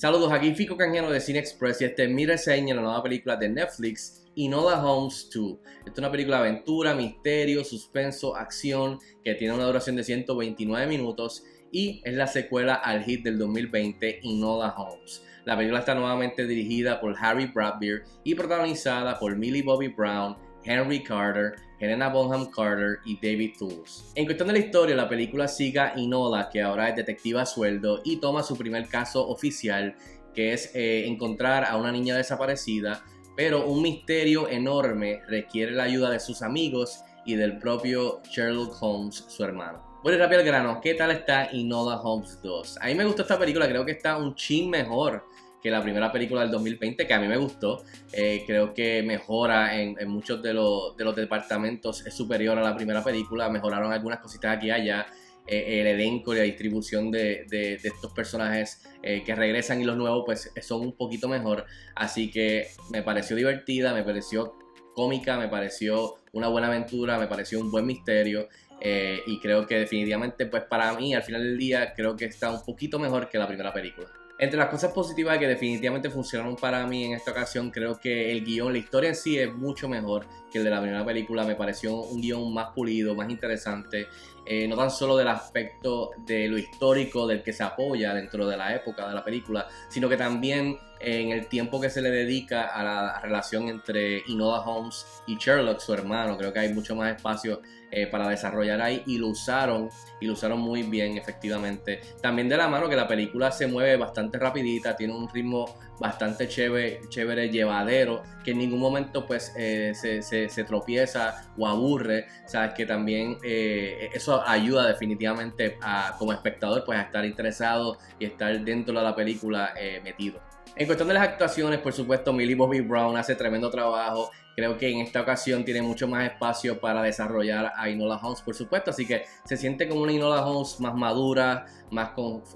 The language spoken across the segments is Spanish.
Saludos, aquí Fico Canjeno de Cine Express y este es mi reseña de la nueva película de Netflix, Inola Holmes 2. Esta es una película de aventura, misterio, suspenso, acción que tiene una duración de 129 minutos y es la secuela al hit del 2020, Inola Holmes. La película está nuevamente dirigida por Harry Bradbeer y protagonizada por Millie Bobby Brown, Henry Carter, Helena Bonham Carter y David Tools. En cuestión de la historia, la película sigue a Inola, que ahora es detectiva a sueldo, y toma su primer caso oficial, que es eh, encontrar a una niña desaparecida, pero un misterio enorme requiere la ayuda de sus amigos y del propio Sherlock Holmes, su hermano. Bueno, rápido al grano, ¿qué tal está Inola Holmes 2? A mí me gustó esta película, creo que está un chin mejor que la primera película del 2020, que a mí me gustó. Eh, creo que mejora en, muchos de los, de los, departamentos, es superior a la primera película. Mejoraron algunas cositas aquí y allá. Eh, el elenco y la distribución de, de, estos personajes eh, que regresan y los nuevos, pues son un poquito mejor. Así que me pareció divertida, me pareció cómica, me pareció una buena aventura, me pareció un buen misterio. y creo que definitivamente, pues para mí, al final del día, creo que está un poquito mejor que la primera película. Entre las cosas positivas que definitivamente funcionaron para mí en esta ocasión, creo que el guion, la historia en sí es mucho mejor que el de la primera película. Me pareció un guion más pulido, más interesante. Eh, no tan solo del aspecto de lo histórico del que se apoya dentro de la época de la película, sino que también en el tiempo que se le dedica a la relación entre Inoda Holmes y Sherlock, su hermano. Creo que hay mucho más espacio eh, para desarrollar ahí y lo usaron y lo usaron muy bien efectivamente. También de la mano que la película se mueve bastante rapidita, tiene un ritmo bastante chévere, chévere llevadero, que en ningún momento pues eh, se, se, tropieza o aburre, sabes que también eh, eso ayuda definitivamente a, como espectador pues a estar interesado y estar dentro de la película metido. En cuestión de las actuaciones, por supuesto, Millie Bobby Brown hace tremendo trabajo. Creo que en esta ocasión tiene mucho más espacio para desarrollar a Inola Holmes, por supuesto. Así que se siente como una Inola Holmes más madura, más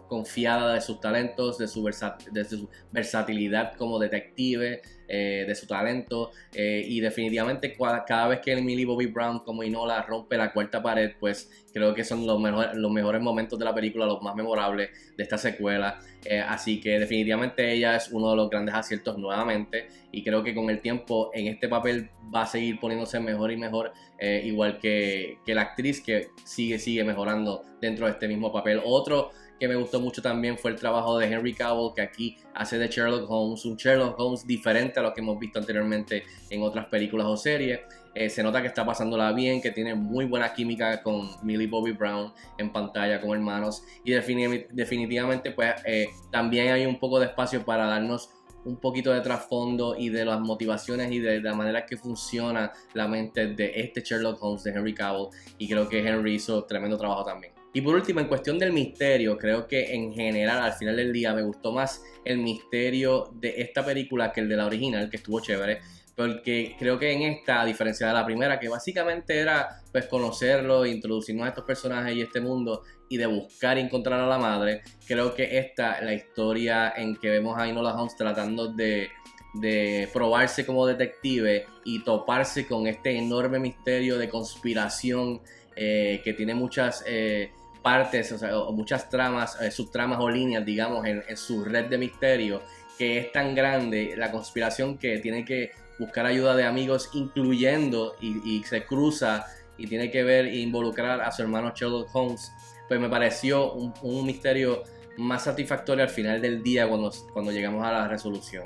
confiada de sus talentos, de su, de su versatilidad como detective, eh, de su talento. Eh, y definitivamente cada vez que Emily Bobby Brown como Inola rompe la cuarta pared, pues creo que son los, los mejores momentos de la película, los más memorables de esta secuela. Eh, así que definitivamente ella es uno de los grandes aciertos nuevamente. Y creo que con el tiempo en este papel va a seguir poniéndose mejor y mejor, igual que, que la actriz que sigue, sigue mejorando dentro de este mismo papel. Otro que me gustó mucho también fue el trabajo de Henry Cavill, que aquí hace de Sherlock Holmes, un Sherlock Holmes diferente a lo que hemos visto anteriormente en otras películas o series. Eh, se nota que está pasándola bien, que tiene muy buena química con Millie Bobby Brown en pantalla como hermanos. Y definitivamente, pues eh, también hay un poco de espacio para darnos un poquito de trasfondo y de las motivaciones y de, la manera que funciona la mente de este Sherlock Holmes de Henry Cavill. Y creo que Henry hizo tremendo trabajo también. Y por último, en cuestión del misterio, creo que en general al final del día me gustó más el misterio de esta película que el de la original, que estuvo chévere. Porque creo que en esta, a diferencia de la primera, que básicamente era pues conocerlo, introducirnos a estos personajes y este mundo y de buscar y encontrar a la madre, creo que esta, la historia en que vemos a Inola Holmes tratando de, de probarse como detective y toparse con este enorme misterio de conspiración eh, que tiene muchas eh, partes, o, sea, muchas tramas, eh, subtramas o líneas, digamos, en, su red de misterio, que es tan grande la conspiración que tiene que buscar ayuda de amigos, incluyendo y, se cruza y tiene que ver e involucrar a su hermano Sherlock Holmes, pues me pareció un, misterio más satisfactorio al final del día cuando, cuando llegamos a la resolución.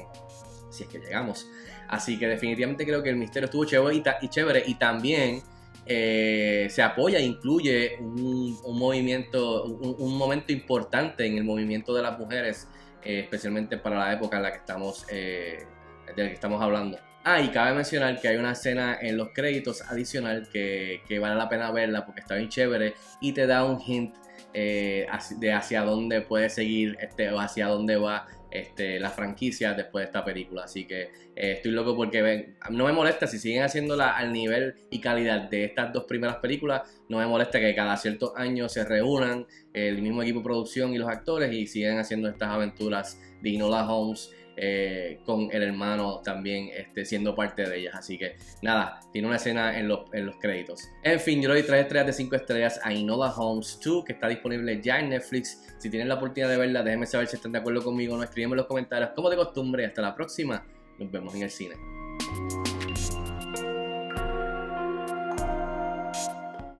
Si es que llegamos. Así que definitivamente creo que el misterio estuvo chévere y chévere. Y también eh, se apoya, incluye un, movimiento, un, momento importante en el movimiento de las mujeres, eh, especialmente para la época en la que estamos, eh, de que estamos hablando. Ah, y cabe mencionar que hay una escena en los créditos adicional que, que vale la pena verla porque está bien chévere y te da un hint de hacia dónde puede seguir este, o hacia dónde va este, la franquicia después de esta película. Así que eh, estoy loco porque ven, no me molesta si siguen haciéndola al nivel y calidad de estas dos primeras películas. No me molesta que cada ciertos años se reúnan el mismo equipo de producción y los actores y siguen haciendo estas aventuras de Inola Holmes. Eh, con el hermano también este, siendo parte de ellas. Así que nada, tiene una escena en los, en los créditos. En fin, yo le doy 3 estrellas de 5 estrellas a Inola Holmes 2, que está disponible ya en Netflix. Si tienen la oportunidad de verla, déjenme saber si están de acuerdo conmigo no. Escríbanme en los comentarios como de costumbre. Hasta la próxima. Nos vemos en el cine.